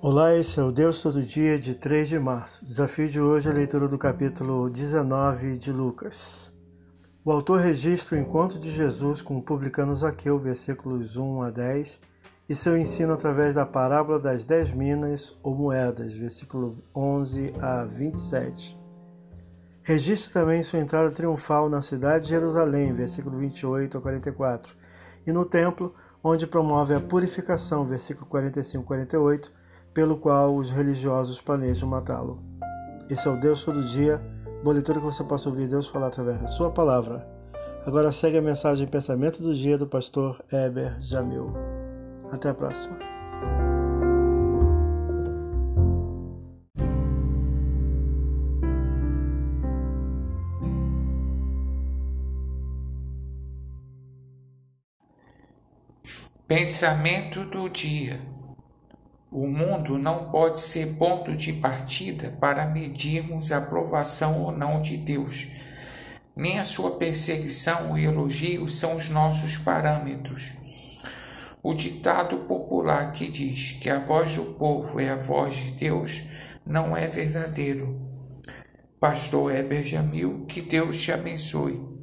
Olá, esse é o Deus Todo Dia de 3 de março. O desafio de hoje é a leitura do capítulo 19 de Lucas. O autor registra o encontro de Jesus com o publicano Zaqueu, versículos 1 a 10, e seu ensino através da parábola das dez minas ou moedas, versículo 11 a 27. Registra também sua entrada triunfal na cidade de Jerusalém, versículo 28 a 44, e no templo, onde promove a purificação, versículo 45 a 48, pelo qual os religiosos planejam matá-lo. Esse é o Deus todo dia, boa leitura que você possa ouvir Deus falar através da sua palavra. Agora segue a mensagem pensamento do dia do pastor Eber Jamil. Até a próxima. Pensamento do dia. O mundo não pode ser ponto de partida para medirmos a aprovação ou não de Deus. Nem a sua perseguição e elogio são os nossos parâmetros. O ditado popular que diz que a voz do povo é a voz de Deus não é verdadeiro. Pastor Heber Jamil, que Deus te abençoe.